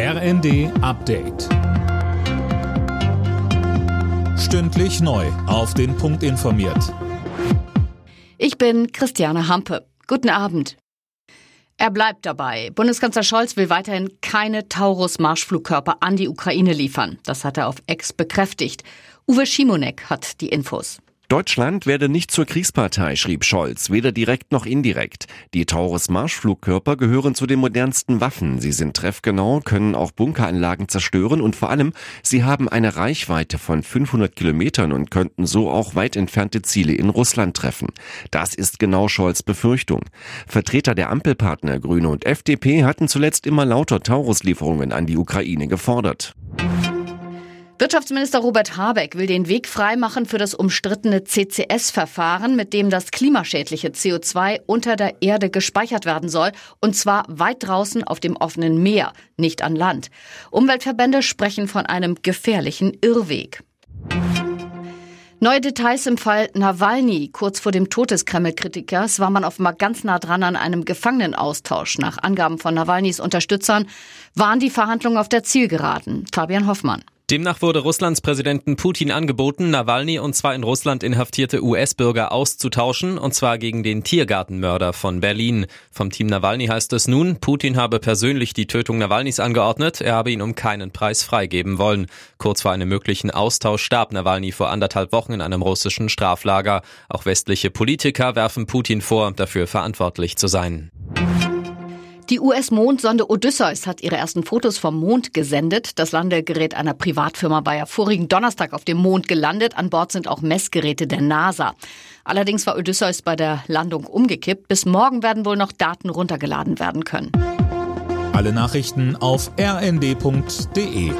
RND Update. Stündlich neu. Auf den Punkt informiert. Ich bin Christiane Hampe. Guten Abend. Er bleibt dabei. Bundeskanzler Scholz will weiterhin keine Taurus-Marschflugkörper an die Ukraine liefern. Das hat er auf Ex bekräftigt. Uwe Schimonek hat die Infos. Deutschland werde nicht zur Kriegspartei, schrieb Scholz, weder direkt noch indirekt. Die Taurus-Marschflugkörper gehören zu den modernsten Waffen. Sie sind treffgenau, können auch Bunkeranlagen zerstören und vor allem, sie haben eine Reichweite von 500 Kilometern und könnten so auch weit entfernte Ziele in Russland treffen. Das ist genau Scholz Befürchtung. Vertreter der Ampelpartner Grüne und FDP hatten zuletzt immer lauter Taurus-Lieferungen an die Ukraine gefordert. Wirtschaftsminister Robert Habeck will den Weg freimachen für das umstrittene CCS-Verfahren, mit dem das klimaschädliche CO2 unter der Erde gespeichert werden soll, und zwar weit draußen auf dem offenen Meer, nicht an Land. Umweltverbände sprechen von einem gefährlichen Irrweg. Neue Details im Fall Nawalny. Kurz vor dem Tod des Kreml-Kritikers war man offenbar ganz nah dran an einem Gefangenenaustausch. Nach Angaben von Nawalnys Unterstützern waren die Verhandlungen auf der Zielgeraden. Fabian Hoffmann. Demnach wurde Russlands Präsidenten Putin angeboten, Nawalny und zwei in Russland inhaftierte US-Bürger auszutauschen, und zwar gegen den Tiergartenmörder von Berlin. Vom Team Nawalny heißt es nun, Putin habe persönlich die Tötung Nawalnys angeordnet, er habe ihn um keinen Preis freigeben wollen. Kurz vor einem möglichen Austausch starb Nawalny vor anderthalb Wochen in einem russischen Straflager. Auch westliche Politiker werfen Putin vor, dafür verantwortlich zu sein. Die US-Mondsonde Odysseus hat ihre ersten Fotos vom Mond gesendet. Das Landegerät einer Privatfirma war ja vorigen Donnerstag auf dem Mond gelandet. An Bord sind auch Messgeräte der NASA. Allerdings war Odysseus bei der Landung umgekippt. Bis morgen werden wohl noch Daten runtergeladen werden können. Alle Nachrichten auf rnd.de